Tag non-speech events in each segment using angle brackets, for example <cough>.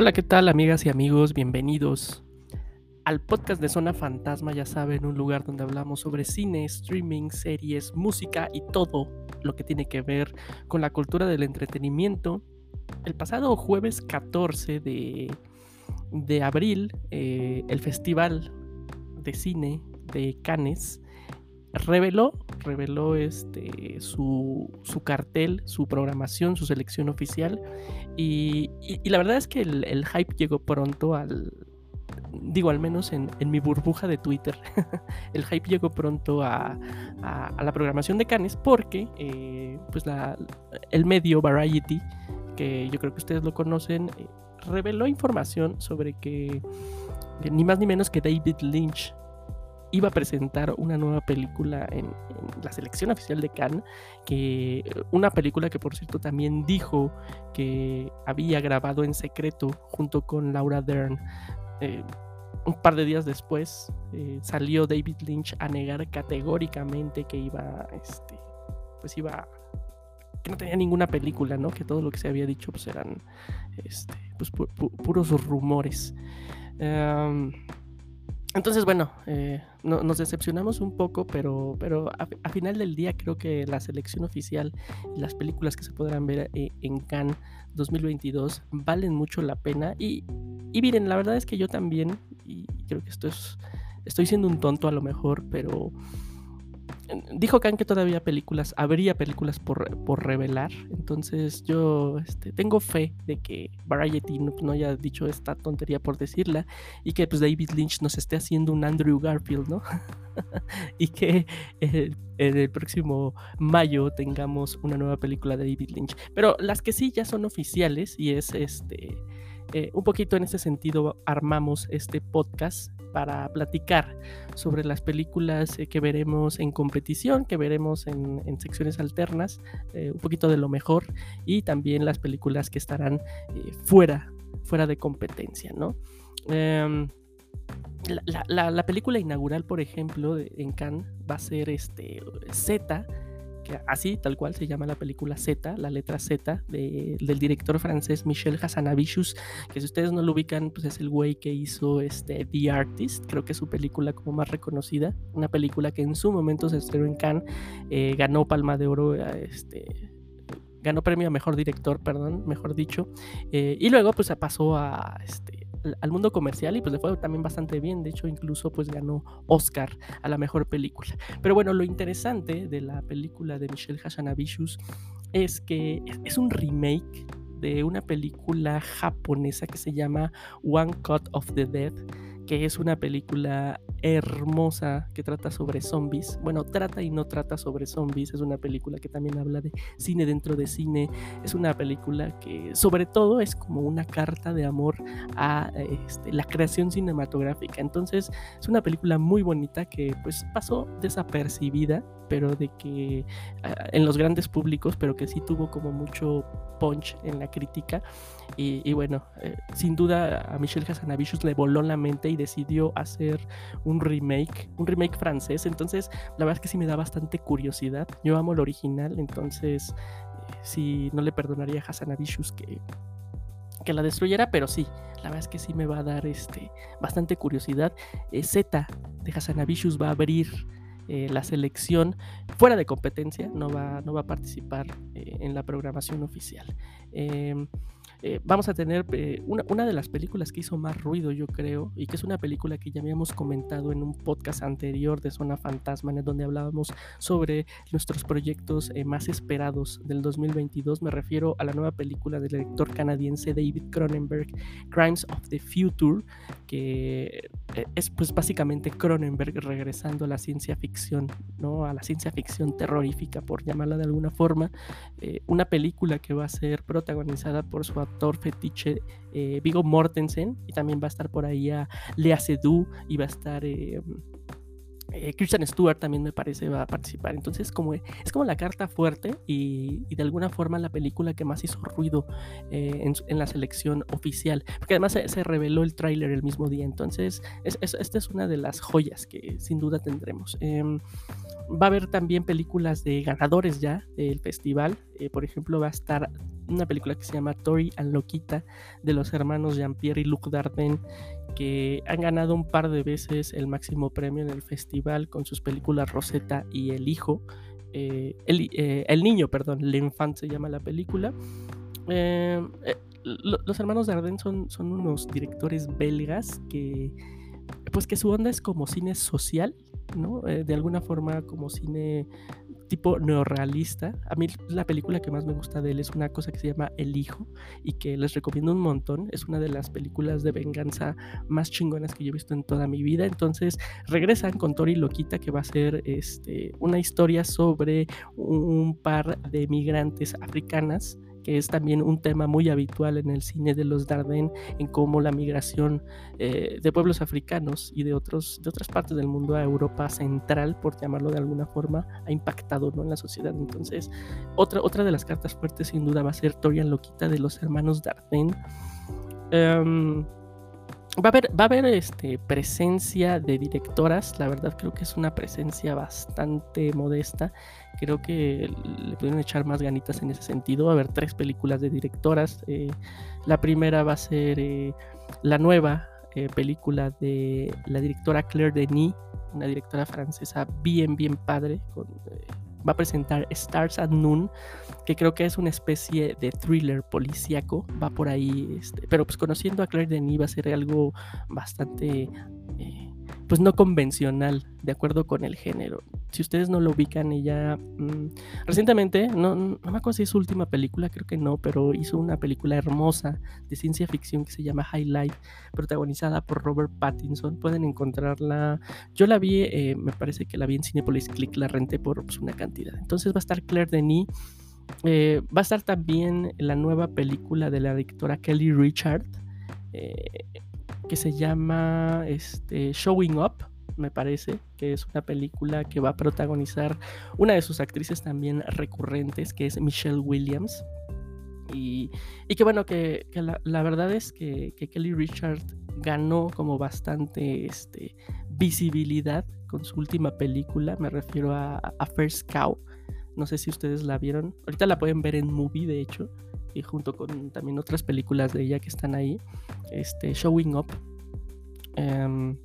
Hola, ¿qué tal amigas y amigos? Bienvenidos al podcast de Zona Fantasma, ya saben, un lugar donde hablamos sobre cine, streaming, series, música y todo lo que tiene que ver con la cultura del entretenimiento. El pasado jueves 14 de, de abril, eh, el Festival de Cine de Cannes reveló, reveló este, su, su, cartel, su programación, su selección oficial. Y, y, la verdad es que el, hype llegó pronto al. Digo, al menos en, en mi burbuja de Twitter, <laughs> el hype llegó pronto a, a, la programación de Cannes porque eh, pues la, el medio Variety, que yo creo que ustedes lo conocen, eh, reveló información sobre que ni más ni menos que David Lynch iba a presentar una nueva película en, la selección oficial de Cannes, que una película que por cierto también dijo que había grabado en secreto junto con Laura Dern. Eh, un par de días después eh, salió David Lynch a negar categóricamente que iba, este, pues iba, que no tenía ninguna película, ¿no? Que todo lo que se había dicho pues eran, este, pues pu pu puros rumores. Um, entonces, bueno, eh, no, nos decepcionamos un poco, pero, pero a, final del día creo que la selección oficial y las películas que se podrán ver eh, en Cannes 2022 valen mucho la pena. Y, y, miren, la verdad es que yo también, y creo que esto es, estoy siendo un tonto a lo mejor, pero dijo Khan que todavía películas, habría películas por, por revelar. Entonces yo este, tengo fe de que Variety no, haya dicho esta tontería por decirla y que pues David Lynch nos esté haciendo un Andrew Garfield, ¿no? <laughs> y que eh, en el próximo mayo tengamos una nueva película de David Lynch. Pero las que sí ya son oficiales y es este... Eh, un poquito en ese sentido armamos este podcast para platicar sobre las películas eh, que veremos en competición, que veremos en, secciones alternas, eh, un poquito de lo mejor y también las películas que estarán eh, fuera, fuera de competencia, ¿no? La, la, la, película inaugural, por ejemplo, en Cannes va a ser este Z, que así tal cual se llama la película Z, la letra Z de, del director francés Michel Hazanavicius, que si ustedes no lo ubican, pues es el güey que hizo este The Artist, creo que es su película como más reconocida, una película que en su momento se estrenó en Cannes, eh, ganó Palma de Oro, este ganó premio a mejor director, perdón, mejor dicho, eh, y luego pues pasó a este al mundo comercial y pues le fue también bastante bien. De hecho, incluso pues ganó Oscar a la mejor película. Pero bueno, lo interesante de la película de Michelle Hashanavicius es que es un remake de una película japonesa que se llama One Cut of the Dead, que es una película hermosa que trata sobre zombies. Bueno, trata y no trata sobre zombies. Es una película que también habla de cine dentro de cine. Es una película que sobre todo es como una carta de amor a este, la creación cinematográfica. Entonces es una película muy bonita que pues pasó desapercibida, pero de que uh, en los grandes públicos, pero que sí tuvo como mucho punch en la crítica. Y, y bueno, eh, sin duda a Michelle Hazanavicius le voló la mente y decidió hacer un remake, un remake francés. Entonces, la verdad es que sí me da bastante curiosidad. Yo amo el original, entonces eh, sí no le perdonaría a Hazanavicius que que la destruyera, pero sí, la verdad es que sí me va a dar este bastante curiosidad. Eh, Z de Hazanavicius va a abrir eh, la selección fuera de competencia, no va, no va a participar eh, en la programación oficial. Eh, vamos a tener eh, una, una, de las películas que hizo más ruido, yo creo, y que es una película que ya habíamos comentado en un podcast anterior de Zona Fantasma, en donde hablábamos sobre nuestros proyectos eh, más esperados del 2022. Me refiero a la nueva película del director canadiense David Cronenberg, Crimes of the Future, que es pues básicamente Cronenberg regresando a la ciencia ficción, ¿no? A la ciencia ficción terrorífica, por llamarla de alguna forma. Una película que va a ser protagonizada por su actor fetiche eh, Vigo Mortensen y también va a estar por ahí a Lea Seydoux y va a estar eh, eh, Christian Stewart también me parece va a participar. Entonces como, es como la carta fuerte y, de alguna forma la película que más hizo ruido eh, en, la selección oficial. Porque además se, reveló el tráiler el mismo día. Entonces es, es, esta es una de las joyas que sin duda tendremos. Eh, va a haber también películas de ganadores ya del festival. Eh, por ejemplo, va a estar una película que se llama Tori and Loquita de los hermanos Jean-Pierre y Luc Dardenne que han ganado un par de veces el máximo premio en el festival con sus películas Rosetta y El Hijo. Eh, eh, el, Niño, perdón, L'Enfant se llama la película. Eh, los hermanos Dardenne son, son unos directores belgas que, pues que su onda es como cine social, ¿no? de alguna forma como cine tipo neorrealista. A mí la película que más me gusta de él es una cosa que se llama El Hijo y que les recomiendo un montón. Es una de las películas de venganza más chingonas que yo he visto en toda mi vida. Entonces regresan con Tori Loquita que va a ser este, una historia sobre un par de migrantes africanas que es también un tema muy habitual en el cine de los Dardenne, en cómo la migración eh, de pueblos africanos y de, otros, de otras partes del mundo a Europa central, por llamarlo de alguna forma, ha impactado ¿no? en la sociedad. Entonces, otra, otra de las cartas fuertes sin duda va a ser Torian Loquita de los hermanos Dardenne. Em, Va a haber, va a haber este, presencia de directoras, la verdad creo que es una presencia bastante modesta, creo que le pueden echar más ganitas en ese sentido, va a haber tres películas de directoras, eh, la primera va a ser eh, la nueva eh, película de la directora Claire Denis, una directora francesa bien, bien padre, va a presentar Stars at Noon, que creo que es una especie de thriller policíaco, va por ahí, este, pero pues conociendo a Claire Denis va a ser algo bastante pues no convencional, de acuerdo con el género. Si ustedes no lo ubican, ella mm, recientemente, no, no me acuerdo si es su última película, creo que no, pero hizo una película hermosa de ciencia ficción que se llama High Life, protagonizada por Robert Pattinson. Pueden encontrarla. Yo la vi, eh, me parece que la vi en Cinepolis Click, la renté por pues, una cantidad. Entonces va a estar Claire Denis. Eh, va a estar también la nueva película de la directora Kelly Richard. Eh, que se llama este, Showing Up, me parece, que es una película que va a protagonizar una de sus actrices también recurrentes, que es Michelle Williams. Y, y que bueno, que, la, verdad es que, Kelly Richard ganó como bastante este, visibilidad con su última película, me refiero a, a First Cow. No sé si ustedes la vieron. Ahorita la pueden ver en movie, de hecho y junto con también otras películas de ella que están ahí, este, Showing Up, em,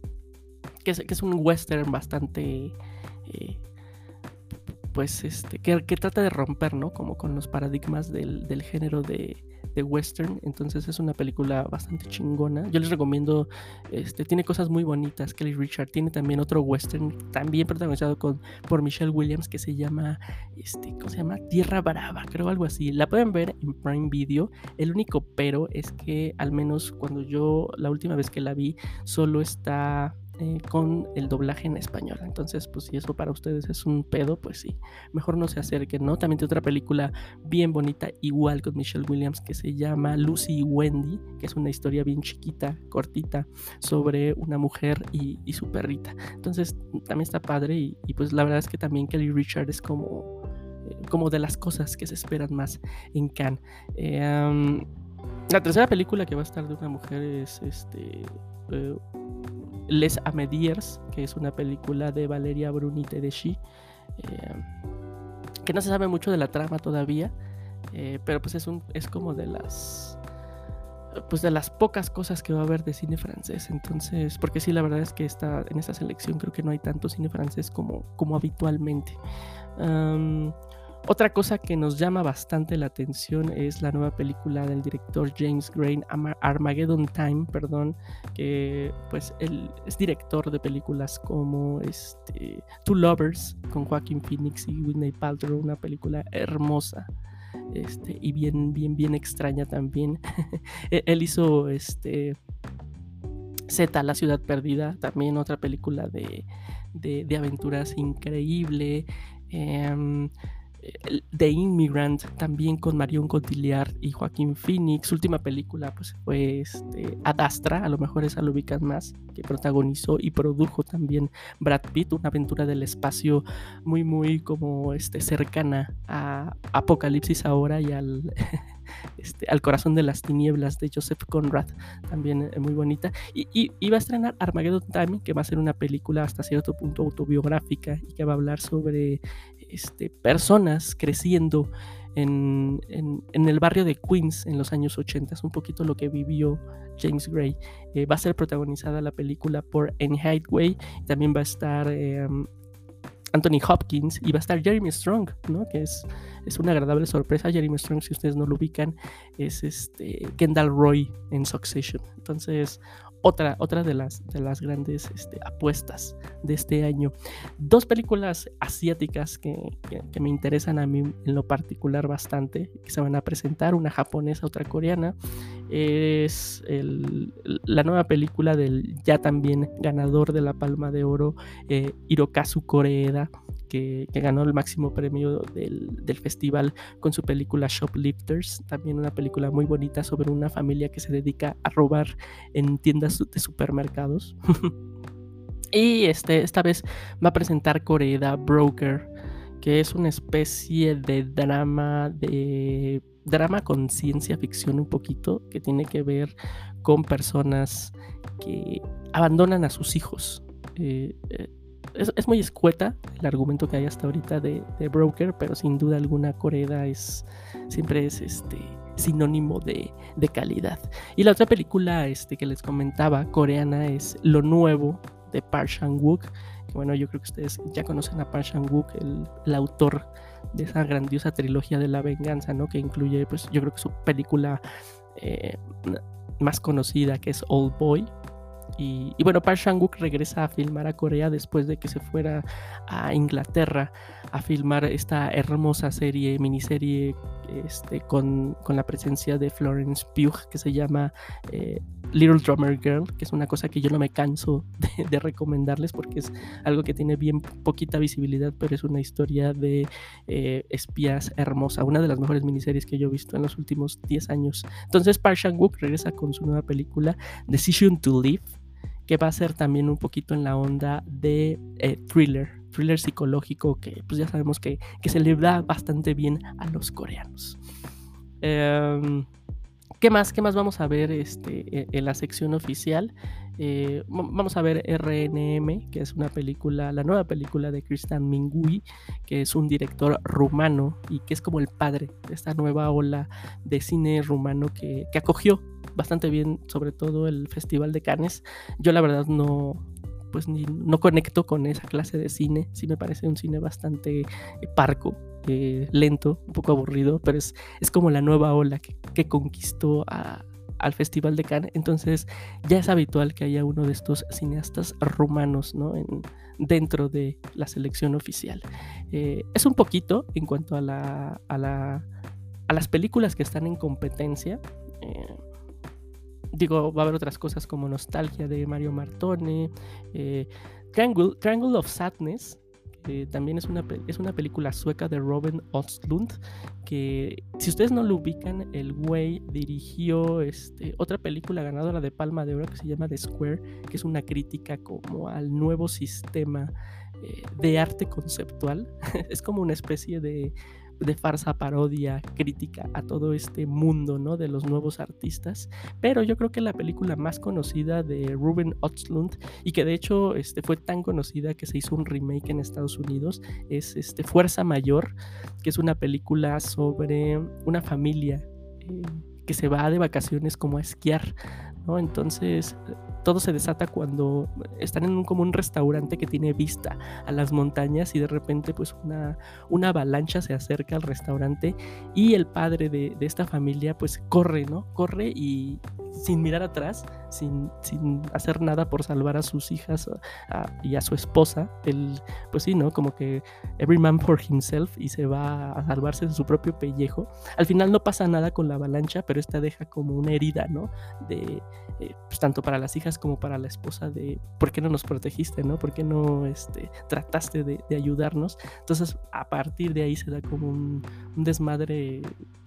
que, es, un western bastante, eh, pues, este, que, trata de romper, ¿no? Como con los paradigmas del, del género de, de western, entonces es una película bastante chingona. Yo les recomiendo, este, tiene cosas muy bonitas. Kelly Richard tiene también otro western, también protagonizado con, por Michelle Williams, que se llama, este, ¿cómo se llama? Tierra Brava, creo algo así. La pueden ver en Prime Video. El único pero es que al menos cuando yo, la última vez que la vi, solo está eh, con el doblaje en español. Entonces, pues si eso para ustedes es un pedo, pues sí, mejor no se acerquen, ¿no? También tiene otra película bien bonita, igual con Michelle Williams, que se llama Lucy y Wendy, que es una historia bien chiquita, cortita, sobre una mujer y, su perrita. Entonces, también está padre y, pues la verdad es que también Kelly Richard es como, eh, como de las cosas que se esperan más en Cannes. Eh, la tercera película que va a estar de una mujer es este les Amediers, que es una película de Valeria Bruni Tedeschi, eh, que no se sabe mucho de la trama todavía, eh, pero pues es, un, es como de las pues de las pocas cosas que va a haber de cine francés. Entonces, porque sí, la verdad es que está, en esta selección creo que no hay tanto cine francés como, como habitualmente. Otra cosa que nos llama bastante la atención es la nueva película del director James Gray, Armageddon Time, perdón, que pues él es director de películas como este, Two Lovers con Joaquin Phoenix y Whitney Paltrow, una película hermosa. Este, y bien, bien, bien extraña también. <laughs> E-, él hizo este Z, La Ciudad Perdida, también otra película de, de, aventuras increíble. Em, The Immigrant, también con Marion Cotillard y Joaquín Phoenix. Su última película pues, fue este, Adastra, a lo mejor esa lo ubican más, que protagonizó y produjo también Brad Pitt, una aventura del espacio muy, muy como este, cercana a Apocalipsis ahora y al, <laughs> este, al corazón de las tinieblas de Joseph Conrad, también eh, muy bonita. Y, y, va a estrenar Armageddon Time, que va a ser una película hasta cierto punto autobiográfica y que va a hablar sobre este, personas creciendo en, el barrio de Queens en los años 80. Es un poquito lo que vivió James Gray. Eh, va a ser protagonizada la película por Anne Hathaway. También va a estar em, Anthony Hopkins y va a estar Jeremy Strong, ¿no? Que es, es una agradable sorpresa. Jeremy Strong, si ustedes no lo ubican, es este Kendall Roy en Succession. Entonces, otra, otra de, las, de las grandes este, apuestas de este año. Dos películas asiáticas que, me interesan a mí en lo particular bastante, que se van a presentar, una japonesa, otra coreana. Es la nueva película del ya también ganador de la Palma de Oro, eh, Hirokazu Koreeda que, ganó el máximo premio del, festival con su película Shoplifters, también una película muy bonita sobre una familia que se dedica a robar en tiendas de supermercados. <laughs> y este, esta vez va a presentar Coreeda Broker, que es una especie de drama de drama con ciencia ficción un poquito que tiene que ver con personas que abandonan a sus hijos. Eh, eh, es, muy escueta el argumento que hay hasta ahorita de, Broker, pero sin duda alguna Coreda es siempre es este sinónimo de, calidad. Y la otra película este, que les comentaba, coreana, es Lo Nuevo de Park Chan-wook. Bueno, yo creo que ustedes ya conocen a Park Chan-wook, el, autor de esa grandiosa trilogía de la venganza, ¿no? Que incluye, pues, yo creo que su película eh, más conocida, que es Old Boy, y, bueno, Park Chan-wook regresa a filmar a Corea después de que se fuera a Inglaterra a filmar esta hermosa serie, miniserie este, con, la presencia de Florence Pugh que se llama eh, Little Drummer Girl, que es una cosa que yo no me canso <laughs> de, recomendarles porque es algo que tiene bien poquita visibilidad, pero es una historia de eh, espías hermosa, una de las mejores miniseries que yo he visto en los últimos 10 años. Entonces Park Chan-wook regresa con su nueva película Decision to Live que va a ser también un poquito en la onda de eh, thriller, thriller psicológico que pues ya sabemos que, se le da bastante bien a los coreanos. Em, ¿Qué más? ¿Qué más vamos a ver este, e, en la sección oficial? Eh, vamos a ver RNM, que es una película, la nueva película de Christian Mingui, que es un director rumano y que es como el padre de esta nueva ola de cine rumano que, que acogió bastante bien, sobre todo el Festival de Cannes. Yo la verdad no, pues ni, no conecto con esa clase de cine. Sí me parece un cine bastante eh, parco, eh, lento, un poco aburrido, pero es, es como la nueva ola que, conquistó al Festival de Cannes. Entonces ya es habitual que haya uno de estos cineastas rumanos ¿no? en, dentro de la selección oficial. Eh, es un poquito en cuanto a, a, la, a las películas que están en competencia digo, va a haber otras cosas como Nostalgia de Mario Martone, eh, Triangle, of Sadness, que también es una, es una película sueca de Robin Ostlund, que si ustedes no lo ubican, el güey dirigió este, otra película ganadora de Palma de Oro que se llama The Square, que es una crítica como al nuevo sistema eh, de arte conceptual. <laughs> es como una especie de de farsa, parodia, crítica a todo este mundo ¿no? de los nuevos artistas. Pero yo creo que la película más conocida de Ruben Östlund y que de hecho este, fue tan conocida que se hizo un remake en Estados Unidos es este, Fuerza Mayor, que es una película sobre una familia. Eh, que se va de vacaciones como a esquiar, Entonces todo se desata cuando están en un, como un restaurante que tiene vista a las montañas y de repente pues una, una avalancha se acerca al restaurante y el padre de, de esta familia pues corre, ¿no? Corre y sin mirar atrás, sin, sin hacer nada por salvar a sus hijas y a su esposa, él pues sí, ¿no? Como que every man for himself y se va a salvarse de su propio pellejo. Al final no pasa nada con la avalancha, pero esta deja como una herida, ¿no? De, eh, pues tanto para las hijas como para la esposa de por qué no nos protegiste, ¿no? ¿Por qué no este, trataste de, ayudarnos? Entonces, a partir de ahí se da como un, desmadre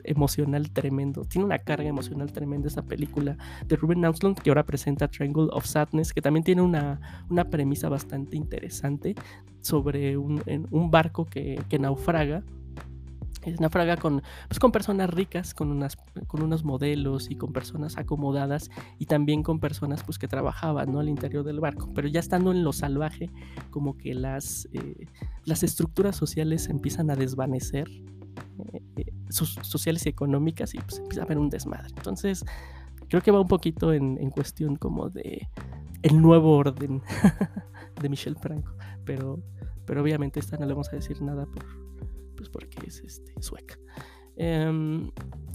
emocional tremendo. Tiene una carga emocional tremenda esa película de Ruben Auslund que ahora presenta Triangle of Sadness, que también tiene una, premisa bastante interesante sobre un, un barco que, que naufraga es una fraga con, pues, con personas ricas, con, unas, con unos modelos y con personas acomodadas y también con personas pues, que trabajaban ¿no? al interior del barco. Pero ya estando en lo salvaje, como que las, eh, las estructuras sociales empiezan a desvanecer sociales y económicas y pues empieza a haber un desmadre. Entonces, creo que va un poquito en, cuestión como de el nuevo orden <laughs> de Michel Franco, pero, pero obviamente esta no le vamos a decir nada por, pues porque es este, sueca. Em,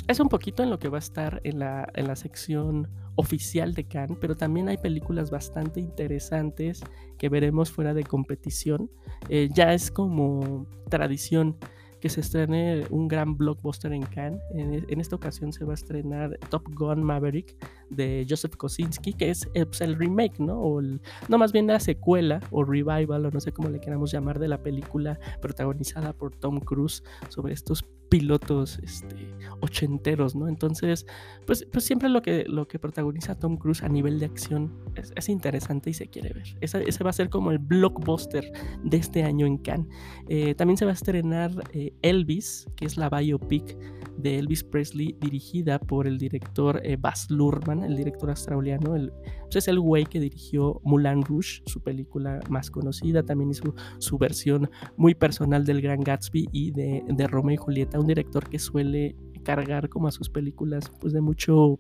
es un poquito en lo que va a estar en la, en la sección oficial de Cannes, pero también hay películas bastante interesantes que veremos fuera de competición. Eh, ya es como tradición que se estrene un gran blockbuster en Cannes. En, esta ocasión se va a estrenar Top Gun Maverick de Joseph Kosinski, que es eh, pues, el remake, ¿no? O no, más bien la secuela o revival, o no sé cómo le queramos llamar, de la película protagonizada por Tom Cruise sobre estos pilotos este, ochenteros, ¿no? Entonces, pues, pues siempre lo que, lo que protagoniza Tom Cruise a nivel de acción es, interesante y se quiere ver. Ese, ese, va a ser como el blockbuster de este año en Cannes. Eh, también se va a estrenar eh, Elvis, que es la biopic de Elvis Presley dirigida por el director eh, Baz Luhrmann, el director australiano. El, pues es el güey que dirigió Mulan Rouge, su película más conocida. También hizo su versión muy personal del Gran Gatsby y de, de Romeo y Julieta un director que suele cargar como a sus películas pues de mucho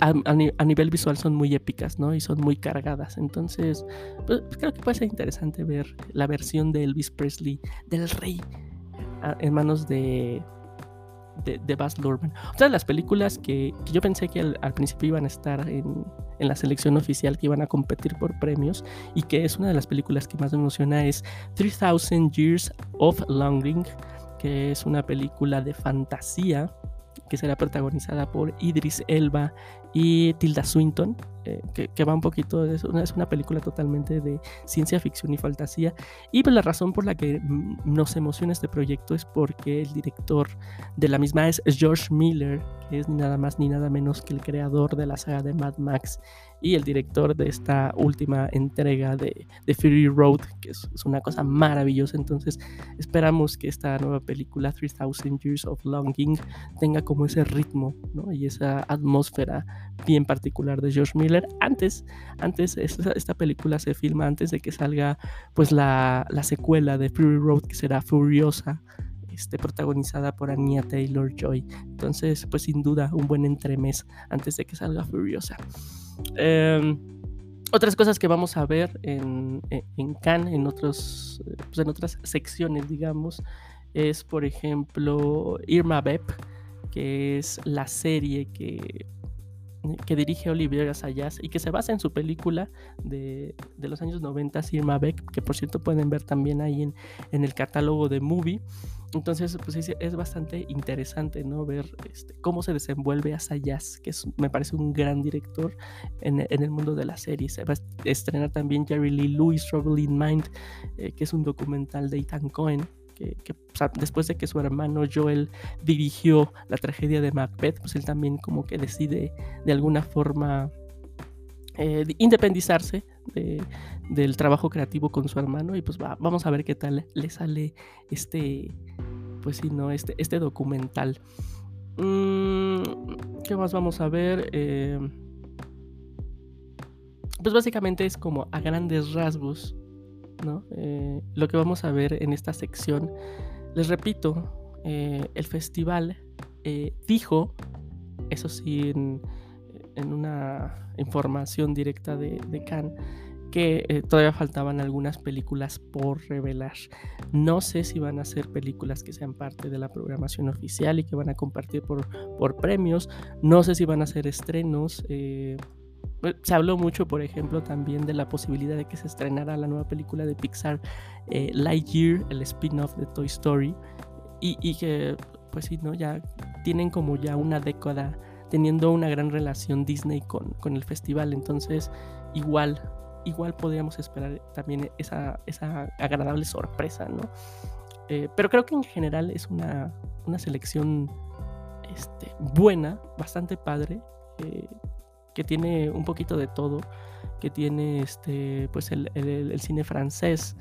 a, nivel visual son muy épicas, ¿no? Y son muy cargadas. Entonces, pues, creo que puede ser interesante ver la versión de Elvis Presley, del rey, en manos de, de, de Baz Luhrmann. Otra de las películas que, yo pensé que al, principio iban a estar en, en, la selección oficial, que iban a competir por premios, y que es una de las películas que más me emociona, es 3000 Years of Longing que es una película de fantasía que será protagonizada por Idris Elba y Tilda Swinton, eh, que, va un poquito, es una, es una película totalmente de ciencia ficción y fantasía. Y pues la razón por la que nos emociona este proyecto es porque el director de la misma es George Miller, que es ni nada más ni nada menos que el creador de la saga de Mad Max y el director de esta última entrega de, de Fury Road, que es, una cosa maravillosa. Entonces esperamos que esta nueva película, 3000 Years of Longing, tenga como ese ritmo y esa atmósfera bien particular de George Miller. Antes, antes esta, película se filma antes de que salga pues la, la secuela de Fury Road, que será Furiosa. Este, protagonizada por Anya Taylor Joy. Entonces, pues sin duda, un buen entremés antes de que salga Furiosa. Em, otras cosas que vamos a ver en, en Cannes, en, otros, pues en otras secciones, digamos, es por ejemplo Irma Beb, que es la serie que, que dirige Olivier Assayas y que se basa en su película de, de los años 90, Irma Beck, que por cierto pueden ver también ahí en, en el catálogo de Movie. Entonces, pues es, bastante interesante, ¿no? Ver este, cómo se desenvuelve Asayas, que me parece un gran director en, en, el mundo de la serie. Se va a estrenar también Jerry Lee Lewis, Trouble in Mind, eh, que es un documental de Ethan Cohen, después de que su hermano Joel dirigió la tragedia de Macbeth, pues él también como que decide de alguna forma eh, independizarse del trabajo creativo con su hermano y pues vamos a ver qué tal le sale este, pues sí, ¿no? Este, este documental. Mm, ¿Qué más vamos a ver? Eh, pues básicamente es como a grandes rasgos eh, lo que vamos a ver en esta sección. Les repito, eh, el festival eh, dijo, eso sí, en, una información directa de, de Cannes, que todavía faltaban algunas películas por revelar. No sé si van a ser películas que sean parte de la programación oficial y que van a compartir por, premios. No sé si van a ser estrenos. Se habló mucho, por ejemplo, también de la posibilidad de que se estrenara la nueva película de Pixar, eh, Lightyear, el spin-off de Toy Story, y, que, pues sí, ¿no? Ya tienen como ya una década teniendo una gran relación Disney con, con el festival, entonces igual, igual podríamos esperar también esa, esa agradable sorpresa, ¿no? Eh, pero creo que en general es una, una selección este, buena, bastante padre que tiene un poquito de todo, que tiene este, pues el, cine francés,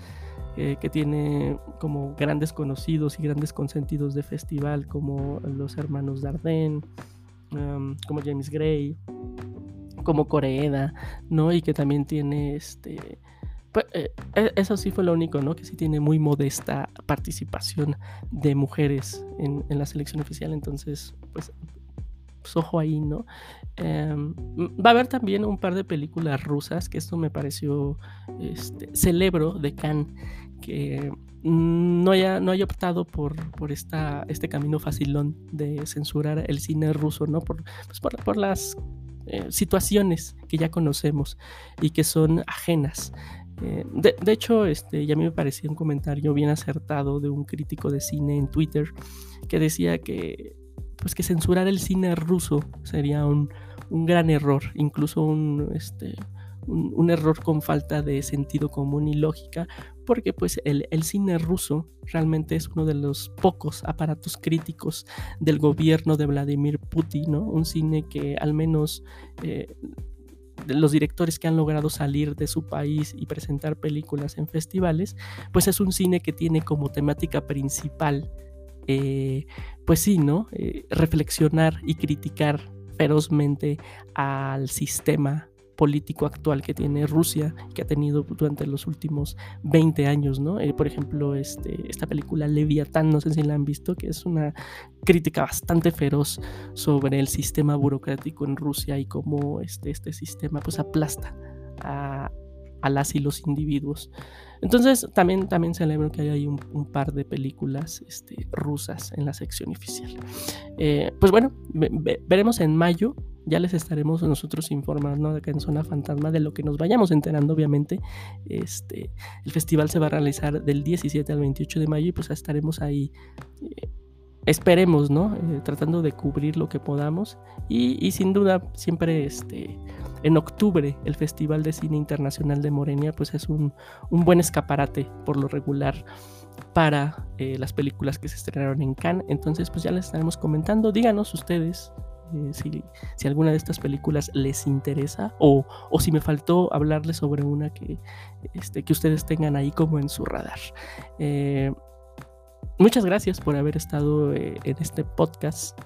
eh, que tiene como grandes conocidos y grandes consentidos de festival, como los hermanos Dardenne, como James Gray, como Coreeda, ¿no? Y que también tiene este pues, eh, e, eso sí fue lo único, ¿no? Que sí tiene muy modesta participación de mujeres en, la selección oficial, entonces, pues, pues ojo ahí, ¿no? Em, va a haber también un par de películas rusas, que esto me pareció, este, celebro de Cannes, que no haya, no haya optado por, por esta, este camino facilón de censurar el cine ruso, ¿no? Por, pues por, por las eh, situaciones que ya conocemos y que son ajenas. Eh, de, hecho, este, ya a mí me parecía un comentario bien acertado de un crítico de cine en Twitter que decía que, pues que censurar el cine ruso sería un, un gran error, incluso un, este, un, error con falta de sentido común y lógica, porque pues el, cine ruso realmente es uno de los pocos aparatos críticos del gobierno de Vladimir Putin, ¿no? Un cine que al menos... Eh, los directores que han logrado salir de su país y presentar películas en festivales, pues es un cine que tiene como temática principal, eh, pues sí, ¿no? Eh, reflexionar y criticar ferozmente al sistema político actual que tiene Rusia, que ha tenido durante los últimos 20 años, ¿no? Eh, por ejemplo, este, esta película Leviatán, no sé si la han visto, que es una crítica bastante feroz sobre el sistema burocrático en Rusia y cómo este, este sistema pues aplasta a, a las y los individuos. Entonces también, también celebro que hay un, par de películas este, rusas en la sección oficial. Eh, pues bueno, veremos en mayo. Ya les estaremos nosotros informando acá en Zona Fantasma de lo que nos vayamos enterando, obviamente. Este, el festival se va a realizar del 17 al 28 de mayo y pues estaremos ahí. Eh, esperemos, ¿no? Eh, tratando de cubrir lo que podamos. Y, sin duda, siempre este, en octubre el Festival de Cine Internacional de Morelia pues es un, buen escaparate por lo regular para eh, las películas que se estrenaron en Cannes. Entonces pues ya les estaremos comentando. Díganos ustedes eh, si, si, alguna de estas películas les interesa o, o, si me faltó hablarles sobre una que, este, que ustedes tengan ahí como en su radar. Eh, muchas gracias por haber estado en este podcast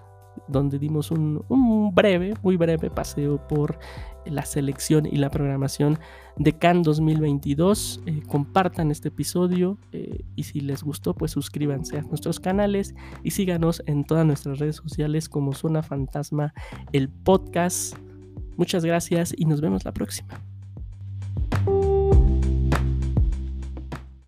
donde dimos un, breve, muy breve paseo por la selección y la programación de Cannes 2022. Eh, compartan este episodio eh, y si les gustó, pues suscríbanse a nuestros canales y síganos en todas nuestras redes sociales como Zona Fantasma, el podcast. Muchas gracias y nos vemos la próxima.